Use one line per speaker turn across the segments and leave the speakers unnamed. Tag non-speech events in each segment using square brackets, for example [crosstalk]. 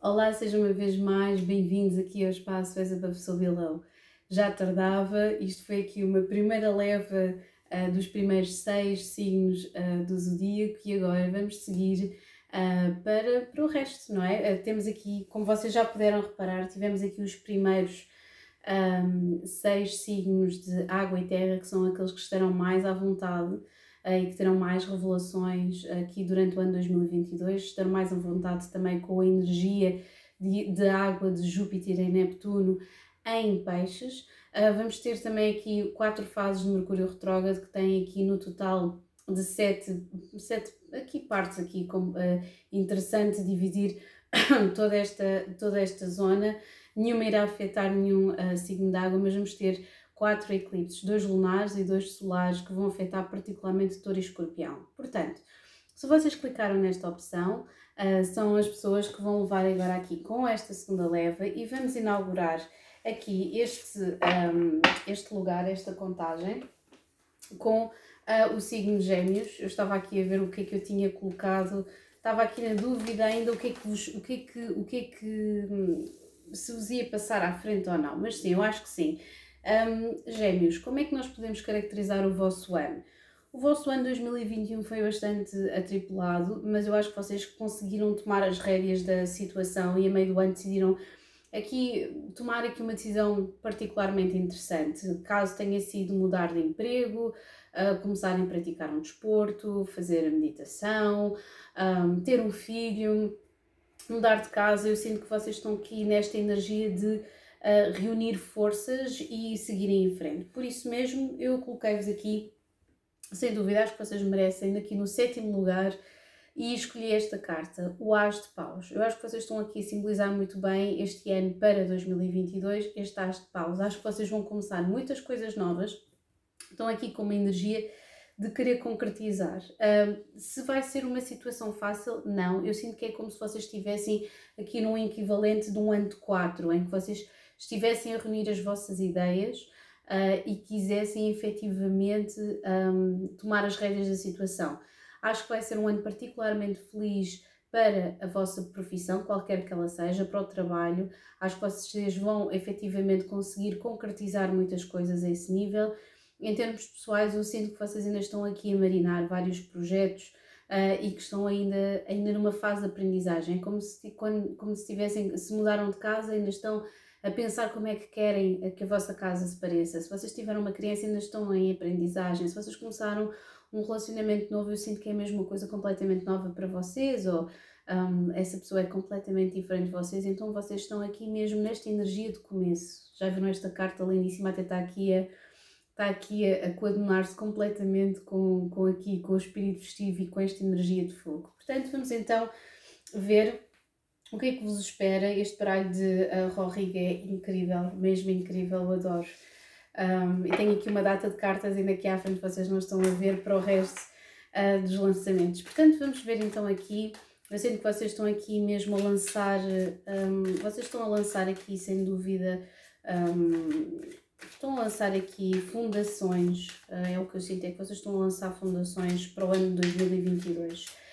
Olá, sejam uma vez mais bem-vindos aqui ao espaço So Below. Já tardava, isto foi aqui uma primeira leva uh, dos primeiros seis signos uh, do zodíaco e agora vamos seguir uh, para, para o resto, não é? temos aqui, como vocês já puderam reparar, tivemos aqui os primeiros um, seis signos de água e terra, que são aqueles que estarão mais à vontade e que terão mais revelações aqui durante o ano 2022, estarão mais à vontade também com a energia de, de água de Júpiter e Neptuno em peixes. Uh, vamos ter também aqui quatro fases de Mercúrio retrógrado, que tem aqui no total de sete, sete aqui partes aqui, como, uh, interessante dividir [coughs] toda esta, toda esta zona. Nenhuma irá afetar nenhum uh, signo de água, mas vamos ter quatro eclipses, dois lunares e dois solares que vão afetar particularmente Touro e Escorpião. Portanto, se vocês clicaram nesta opção, uh, são as pessoas que vão levar agora aqui com esta segunda leva e vamos inaugurar aqui este, um, este lugar, esta contagem, com uh, o signo Gêmeos. Eu estava aqui a ver o que é que eu tinha colocado, estava aqui na dúvida ainda o que é que, vos, o que, é que, o que, é que hum, se vos ia passar à frente ou não, mas sim, eu acho que sim. Um, gêmeos, como é que nós podemos caracterizar o vosso ano? O vosso ano 2021 foi bastante atripulado, mas eu acho que vocês conseguiram tomar as rédeas da situação e a meio do ano decidiram aqui tomar aqui uma decisão particularmente interessante. Caso tenha sido mudar de emprego, uh, começarem a praticar um desporto, fazer a meditação, um, ter um filho, mudar de casa, eu sinto que vocês estão aqui nesta energia de reunir forças e seguirem em frente. Por isso mesmo, eu coloquei-vos aqui, sem dúvida, acho que vocês merecem, aqui no sétimo lugar, e escolhi esta carta, o As de Paus. Eu acho que vocês estão aqui a simbolizar muito bem este ano para 2022, este As de Paus. Acho que vocês vão começar muitas coisas novas, estão aqui com uma energia de querer concretizar. Se vai ser uma situação fácil, não. Eu sinto que é como se vocês estivessem aqui num equivalente de um ano de quatro, em que vocês estivessem a reunir as vossas ideias uh, e quisessem efetivamente um, tomar as rédeas da situação. Acho que vai ser um ano particularmente feliz para a vossa profissão, qualquer que ela seja, para o trabalho. Acho que vocês vão efetivamente conseguir concretizar muitas coisas a esse nível. Em termos pessoais, eu sinto que vocês ainda estão aqui a marinar vários projetos uh, e que estão ainda, ainda numa fase de aprendizagem, como se, quando, como se tivessem, se mudaram de casa, ainda estão a pensar como é que querem que a vossa casa se pareça. Se vocês tiveram uma criança, ainda estão em aprendizagem. Se vocês começaram um relacionamento novo, eu sinto que é mesmo uma coisa completamente nova para vocês, ou um, essa pessoa é completamente diferente de vocês, então vocês estão aqui mesmo nesta energia de começo. Já viram esta carta lindíssima, até está aqui a, está aqui a, a coadunar-se completamente com, com aqui, com o espírito festivo e com esta energia de fogo. Portanto, vamos então ver o que é que vos espera? Este baralho de eh, uh, Rorriga é incrível, mesmo incrível, adoro. Um, e tenho aqui uma data de cartas ainda aqui à frente, vocês não estão a ver, para o resto uh, dos lançamentos. Portanto, vamos ver então aqui, eu sinto que vocês estão aqui mesmo a lançar, um, vocês estão a lançar aqui, sem dúvida, um, estão a lançar aqui fundações, uh, é o que eu sinto, é que vocês estão a lançar fundações para o ano 2022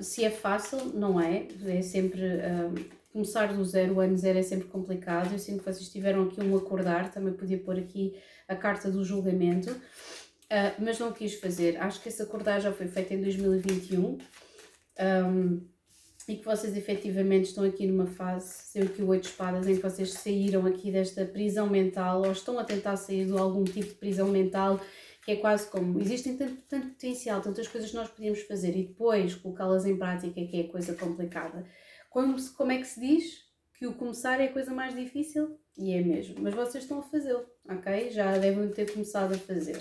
se é fácil, não é. É sempre. Um, começar do zero, o ano zero é sempre complicado. Eu sinto que vocês tiveram aqui um acordar, também podia pôr aqui a carta do julgamento, uh, mas não quis fazer. Acho que esse acordar já foi feito em 2021. Um, e que vocês efetivamente estão aqui numa fase, sei o que o oito espadas, em que vocês saíram aqui desta prisão mental ou estão a tentar sair de algum tipo de prisão mental que é quase como existem tanto, tanto potencial, tantas coisas que nós podíamos fazer e depois colocá-las em prática, que é coisa complicada. Como, como é que se diz que o começar é a coisa mais difícil? E é mesmo, mas vocês estão a fazê-lo, ok? Já devem ter começado a fazer.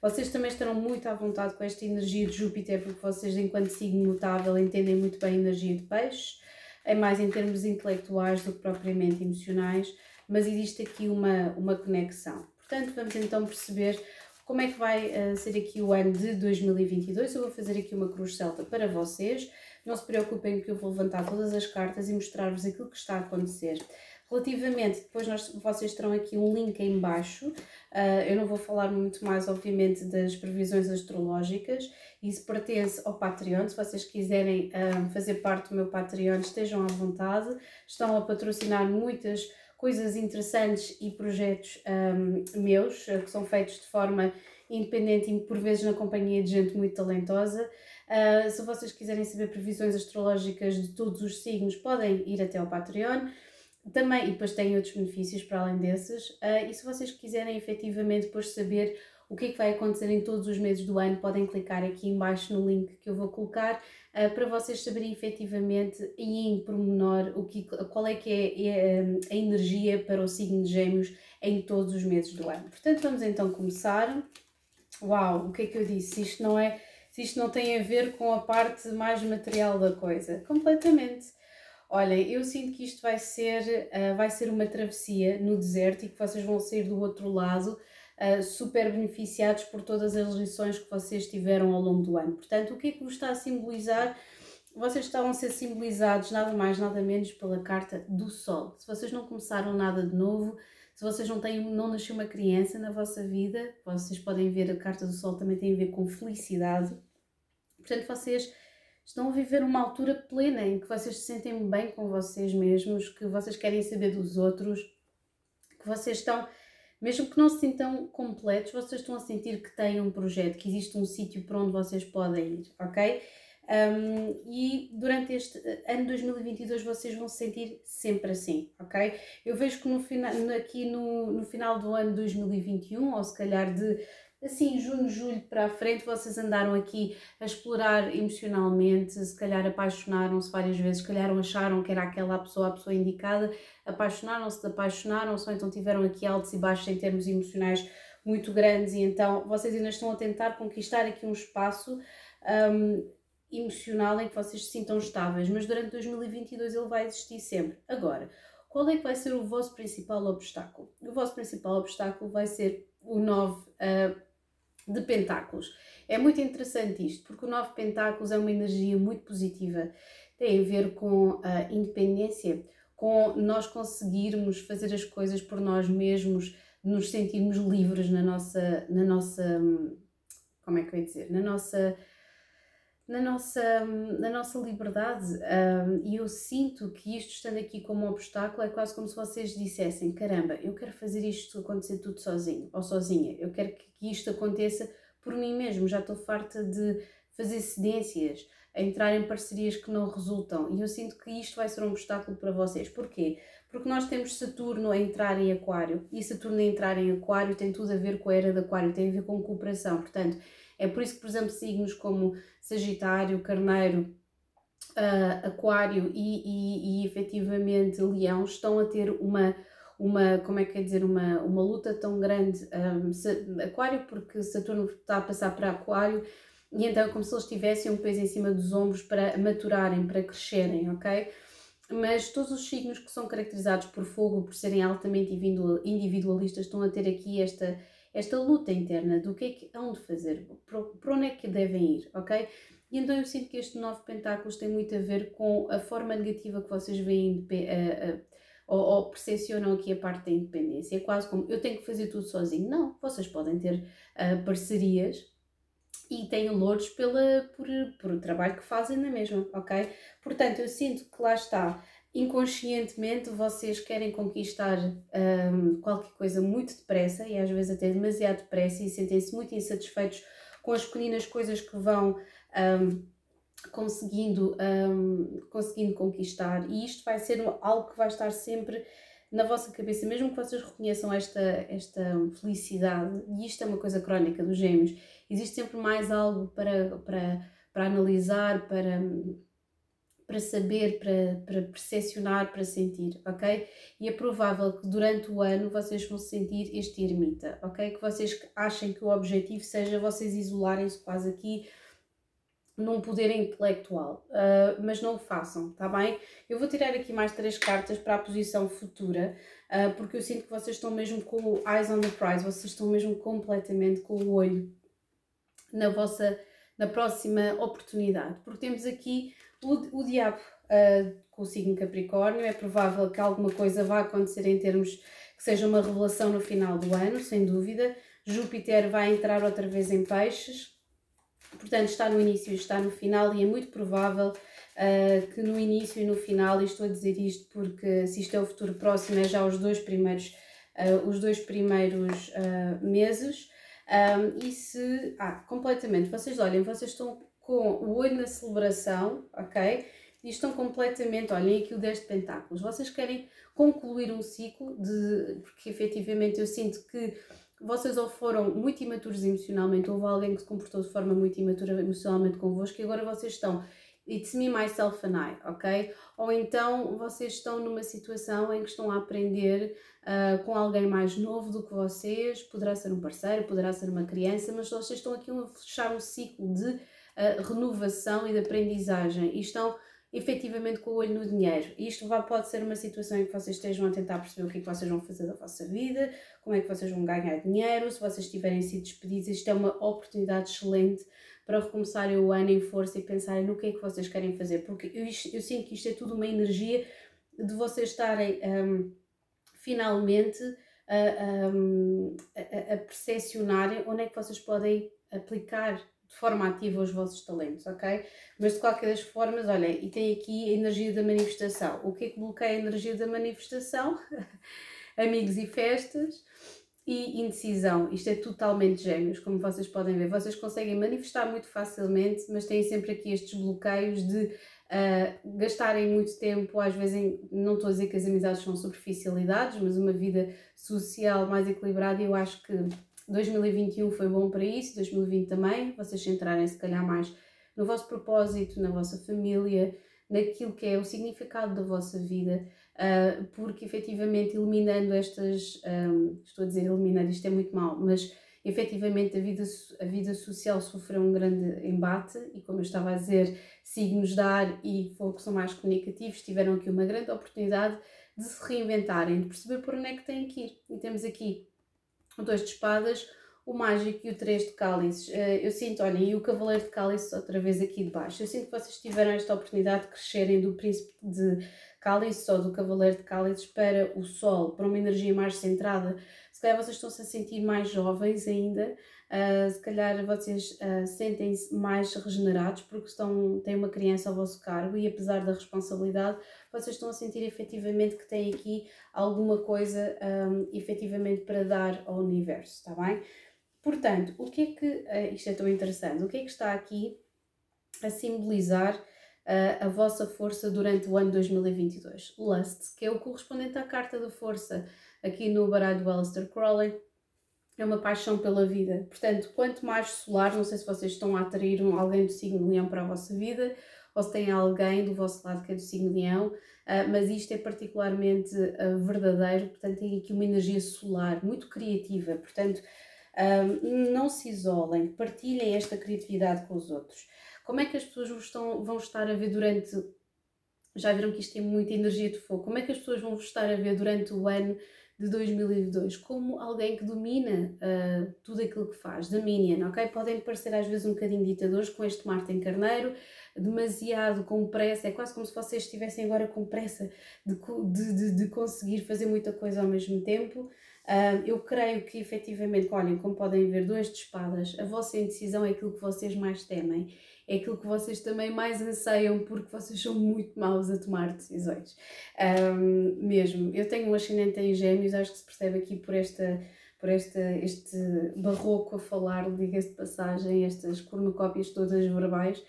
Vocês também estarão muito à vontade com esta energia de Júpiter, porque vocês, enquanto signo mutável, entendem muito bem a energia de peixes, é mais em termos intelectuais do que propriamente emocionais, mas existe aqui uma, uma conexão. Portanto, vamos então perceber como é que vai uh, ser aqui o ano de 2022. Eu vou fazer aqui uma cruz celta para vocês. Não se preocupem que eu vou levantar todas as cartas e mostrar-vos aquilo que está a acontecer. Relativamente, depois nós, vocês terão aqui um link em baixo, uh, eu não vou falar muito mais, obviamente, das previsões astrológicas, isso pertence ao Patreon, se vocês quiserem uh, fazer parte do meu Patreon, estejam à vontade, estão a patrocinar muitas coisas interessantes e projetos um, meus, que são feitos de forma independente e por vezes na companhia de gente muito talentosa. Uh, se vocês quiserem saber previsões astrológicas de todos os signos, podem ir até ao Patreon. Também, e depois tem outros benefícios para além desses. Uh, e se vocês quiserem efetivamente depois saber o que é que vai acontecer em todos os meses do ano, podem clicar aqui embaixo no link que eu vou colocar uh, para vocês saberem efetivamente e em pormenor o que, qual é que é, é a energia para o signo de gêmeos em todos os meses do ano. Portanto, vamos então começar. Uau, o que é que eu disse? Isto não é se isto não tem a ver com a parte mais material da coisa. Completamente. Olhem, eu sinto que isto vai ser, uh, vai ser uma travessia no deserto e que vocês vão sair do outro lado uh, super beneficiados por todas as lições que vocês tiveram ao longo do ano. Portanto, o que é que vos está a simbolizar? Vocês estavam a ser simbolizados nada mais, nada menos pela carta do Sol. Se vocês não começaram nada de novo, se vocês não têm, não nasceu uma criança na vossa vida, vocês podem ver a carta do Sol também tem a ver com felicidade Portanto, vocês estão a viver uma altura plena em que vocês se sentem bem com vocês mesmos, que vocês querem saber dos outros, que vocês estão, mesmo que não se sintam completos, vocês estão a sentir que têm um projeto, que existe um sítio para onde vocês podem ir, ok? Um, e durante este ano 2022 vocês vão se sentir sempre assim, ok? Eu vejo que no final, aqui no, no final do ano 2021, ou se calhar de assim, junho, julho para a frente, vocês andaram aqui a explorar emocionalmente, se calhar apaixonaram-se várias vezes, se calhar acharam que era aquela pessoa, a pessoa indicada, apaixonaram-se, apaixonaram-se, ou então tiveram aqui altos e baixos em termos emocionais muito grandes, e então vocês ainda estão a tentar conquistar aqui um espaço um, emocional em que vocês se sintam estáveis, mas durante 2022 ele vai existir sempre. Agora, qual é que vai ser o vosso principal obstáculo? O vosso principal obstáculo vai ser o 9 uh, de pentáculos. É muito interessante isto, porque o nove pentáculos é uma energia muito positiva. Tem a ver com a independência, com nós conseguirmos fazer as coisas por nós mesmos, nos sentirmos livres na nossa, na nossa, como é que eu ia dizer, na nossa, na nossa, na nossa liberdade. E eu sinto que isto estando aqui como um obstáculo é quase como se vocês dissessem: caramba, eu quero fazer isto acontecer tudo sozinho ou sozinha, eu quero que isto aconteça por mim mesmo, já estou farta de fazer cedências, a entrar em parcerias que não resultam e eu sinto que isto vai ser um obstáculo para vocês. Porquê? Porque nós temos Saturno a entrar em Aquário e Saturno a entrar em Aquário tem tudo a ver com a era de Aquário, tem a ver com cooperação. Portanto, é por isso que, por exemplo, signos como Sagitário, Carneiro, uh, Aquário e, e, e efetivamente Leão estão a ter uma uma, como é que é dizer, uma, uma luta tão grande. Um, aquário, porque Saturno está a passar para Aquário, e então é como se eles tivessem um peso em cima dos ombros para maturarem, para crescerem, ok? Mas todos os signos que são caracterizados por fogo, por serem altamente individualistas, estão a ter aqui esta, esta luta interna do que é que hão de fazer, para onde é que devem ir, ok? E então eu sinto que este nove pentáculos tem muito a ver com a forma negativa que vocês veem a, a, ou, ou percepcionam aqui a parte da independência. É quase como eu tenho que fazer tudo sozinho. Não, vocês podem ter uh, parcerias e têm louros pela, por, por o trabalho que fazem na mesma, ok? Portanto, eu sinto que lá está, inconscientemente vocês querem conquistar um, qualquer coisa muito depressa e às vezes até demasiado depressa e sentem-se muito insatisfeitos com as pequenas coisas que vão. Um, conseguindo, um, conseguindo conquistar, e isto vai ser algo que vai estar sempre na vossa cabeça, mesmo que vocês reconheçam esta, esta felicidade, e isto é uma coisa crónica dos gêmeos, existe sempre mais algo para, para, para analisar, para, para saber, para, para percepcionar, para sentir, ok? E é provável que durante o ano vocês vão sentir este ermita, ok? Que vocês achem que o objetivo seja vocês isolarem-se quase aqui num poder intelectual, uh, mas não o façam, tá bem? Eu vou tirar aqui mais três cartas para a posição futura, uh, porque eu sinto que vocês estão mesmo com o eyes on the prize, vocês estão mesmo completamente com o olho na vossa, na próxima oportunidade, porque temos aqui o, o diabo, uh, com o signo Capricórnio, é provável que alguma coisa vá acontecer em termos que seja uma revelação no final do ano, sem dúvida. Júpiter vai entrar outra vez em Peixes, portanto, está no início e está no final, e é muito provável uh, que no início e no final, e estou a dizer isto porque se isto é o futuro próximo, é já os dois primeiros, uh, os dois primeiros uh, meses. Um, e se. Ah, completamente. Vocês olhem, vocês estão com o olho na celebração, ok? E estão completamente, olhem aqui o 10 de pentáculos. Vocês querem concluir um ciclo de. Porque efetivamente eu sinto que vocês ou foram muito imaturos emocionalmente, houve alguém que se comportou de forma muito imatura emocionalmente convosco e agora vocês estão It's me, myself and I, ok? Ou então vocês estão numa situação em que estão a aprender uh, com alguém mais novo do que vocês, poderá ser um parceiro, poderá ser uma criança, mas vocês estão aqui a fechar um ciclo de uh, renovação e de aprendizagem. E estão efetivamente com o olho no dinheiro. Isto vai, pode ser uma situação em que vocês estejam a tentar perceber o que é que vocês vão fazer da vossa vida, como é que vocês vão ganhar dinheiro, se vocês tiverem sido despedidos, isto é uma oportunidade excelente para recomeçarem o ano em força e pensarem no que é que vocês querem fazer, porque eu, eu sinto que isto é tudo uma energia de vocês estarem um, finalmente a, um, a, a percepcionarem onde é que vocês podem aplicar de forma ativa os vossos talentos, ok? Mas de qualquer das formas, olha, e tem aqui a energia da manifestação. O que é que bloqueia a energia da manifestação? [laughs] Amigos e festas, e indecisão. Isto é totalmente gêmeos, como vocês podem ver. Vocês conseguem manifestar muito facilmente, mas têm sempre aqui estes bloqueios de uh, gastarem muito tempo, às vezes, em, não estou a dizer que as amizades são superficialidades, mas uma vida social mais equilibrada. Eu acho que 2021 foi bom para isso, 2020 também. Vocês centrarem, se calhar, mais no vosso propósito, na vossa família, naquilo que é o significado da vossa vida uh, porque efetivamente eliminando estas, um, estou a dizer eliminar, isto é muito mal, mas efetivamente a vida, a vida social sofreu um grande embate e como eu estava a dizer, signos de ar e fogo são mais comunicativos, tiveram aqui uma grande oportunidade de se reinventarem, de perceber por onde é que têm que ir. E temos aqui o dois de espadas, o mágico e o três de cálices. Eh, eu sinto, olha, e o cavaleiro de cálices outra vez aqui de baixo. Eu sinto que vocês tiveram esta oportunidade de crescerem do príncipe de cálice ou do cavaleiro de cálices para o sol, para uma energia mais centrada. Se calhar vocês estão-se a sentir mais jovens ainda, uh, se calhar vocês uh, sentem-se mais regenerados porque estão, têm uma criança ao vosso cargo e apesar da responsabilidade, vocês estão a sentir efetivamente que têm aqui alguma coisa um, efetivamente para dar ao universo, está bem? Portanto, o que é que, uh, isto é tão interessante, o que é que está aqui a simbolizar a vossa força durante o ano 2022. Lust, que é o correspondente à carta da força aqui no baralho do Aleister Crowley, é uma paixão pela vida. Portanto, quanto mais solar, não sei se vocês estão a atrair alguém do signo leão para a vossa vida, ou se tem alguém do vosso lado que é do signo leão, uh, mas isto é particularmente uh, verdadeiro, portanto tem aqui uma energia solar muito criativa, portanto não se isolem, partilhem esta criatividade com os outros. Como é que as pessoas estão, vão estar a ver durante. Já viram que isto tem muita energia de fogo. Como é que as pessoas vão estar a ver durante o ano de 2022 como alguém que domina uh, tudo aquilo que faz, dominion, ok? Podem parecer às vezes um bocadinho ditadores com este Marte em Carneiro, demasiado com pressa, é quase como se vocês estivessem agora com pressa de, de, de, de conseguir fazer muita coisa ao mesmo tempo. Uh, eu creio que efetivamente, olhem, como podem ver, dois de espadas, a vossa indecisão é aquilo que vocês mais temem é aquilo que vocês também mais anseiam porque vocês são muito maus a tomar decisões. Um, mesmo. Eu tenho um ascendente em gêmeos, acho que se percebe aqui por esta por este, este barroco a falar, diga-se de passagem, estas cornucópias todas verbais,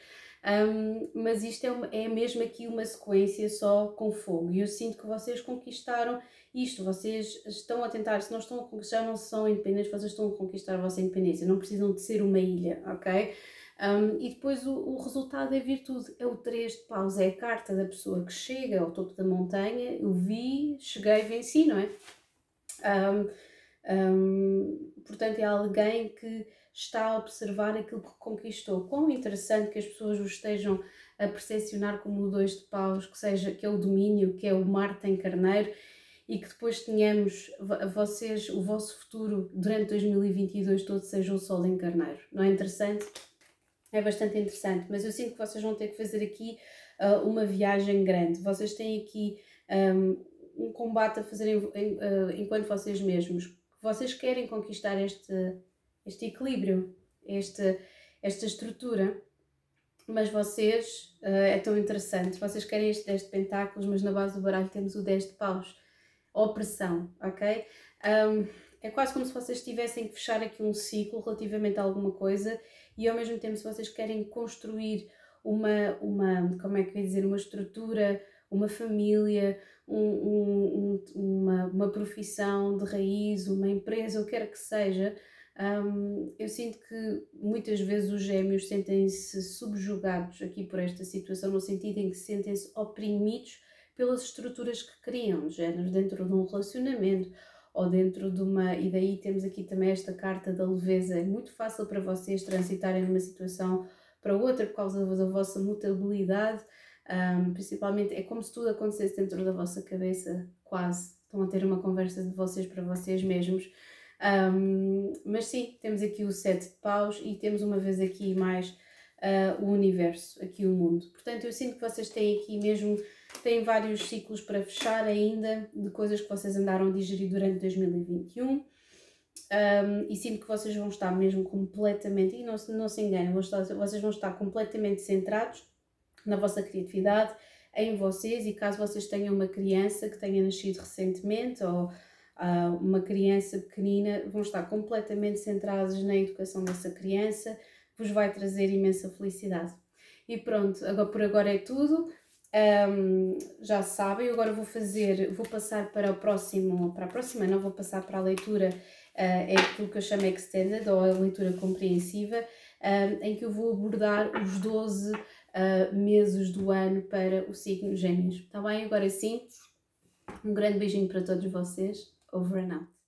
um, mas isto é, é mesmo aqui uma sequência só com fogo. E eu sinto que vocês conquistaram isto, vocês estão a tentar, se não estão conquistar, não são independentes, vocês estão a conquistar a vossa independência, não precisam de ser uma ilha, ok? Um, e depois o, o, resultado é virtude, é o 3 de paus, é a carta da pessoa que chega ao topo da montanha, eu vi, cheguei, venci, não é? Um, um, portanto, é alguém que está a observar aquilo que conquistou. Quão interessante que as pessoas o estejam a percepcionar como o 2 de paus, que, seja, que é o domínio, que é o Marte em carneiro, e que depois tenhamos vocês, o vosso futuro durante 2022 todo seja o Sol em carneiro. Não é interessante? É bastante interessante, mas eu sinto que vocês vão ter que fazer aqui uh, uma viagem grande. Vocês têm aqui um, um combate a fazer em, em, uh, enquanto vocês mesmos. Vocês querem conquistar este, este equilíbrio, este, esta estrutura, mas vocês, uh, é tão interessante, vocês querem este 10 de pentáculos, mas na base do baralho temos o 10 de paus. Opressão, ok? Um, é quase como se vocês tivessem que fechar aqui um ciclo relativamente a alguma coisa e ao mesmo tempo se vocês querem construir uma, uma como é que eu ia dizer, uma estrutura, uma família, um, um, uma, uma profissão de raiz, uma empresa, o que quer que seja, um, eu sinto que muitas vezes os gêmeos sentem-se subjugados aqui por esta situação, no sentido em que sentem-se oprimidos pelas estruturas que criam, de género, dentro de um relacionamento ou dentro de uma. E daí temos aqui também esta carta da leveza. É muito fácil para vocês transitarem de uma situação para outra por causa da vossa mutabilidade. Um, principalmente é como se tudo acontecesse dentro da vossa cabeça, quase. Estão a ter uma conversa de vocês para vocês mesmos. Um, mas sim, temos aqui o sete de paus e temos uma vez aqui mais uh, o universo, aqui o mundo. Portanto, eu sinto que vocês têm aqui mesmo tem vários ciclos para fechar ainda de coisas que vocês andaram a digerir durante 2021. Um, e sinto que vocês vão estar mesmo completamente, e não, não se enganem, vocês vão estar completamente centrados na vossa criatividade, em vocês, e caso vocês tenham uma criança que tenha nascido recentemente ou uh, uma criança pequenina, vão estar completamente centrados na educação dessa criança, vos vai trazer imensa felicidade. E pronto, agora, por agora é tudo. Um, já sabem, agora vou fazer, vou passar para o próximo, para a próxima, não vou passar para a leitura, uh, é aquilo que eu chamo Extended, ou a leitura compreensiva, um, em que eu vou abordar os 12 uh, meses do ano para o signo Gêmeos. Está bem? Agora sim, um grande beijinho para todos vocês. Over and out.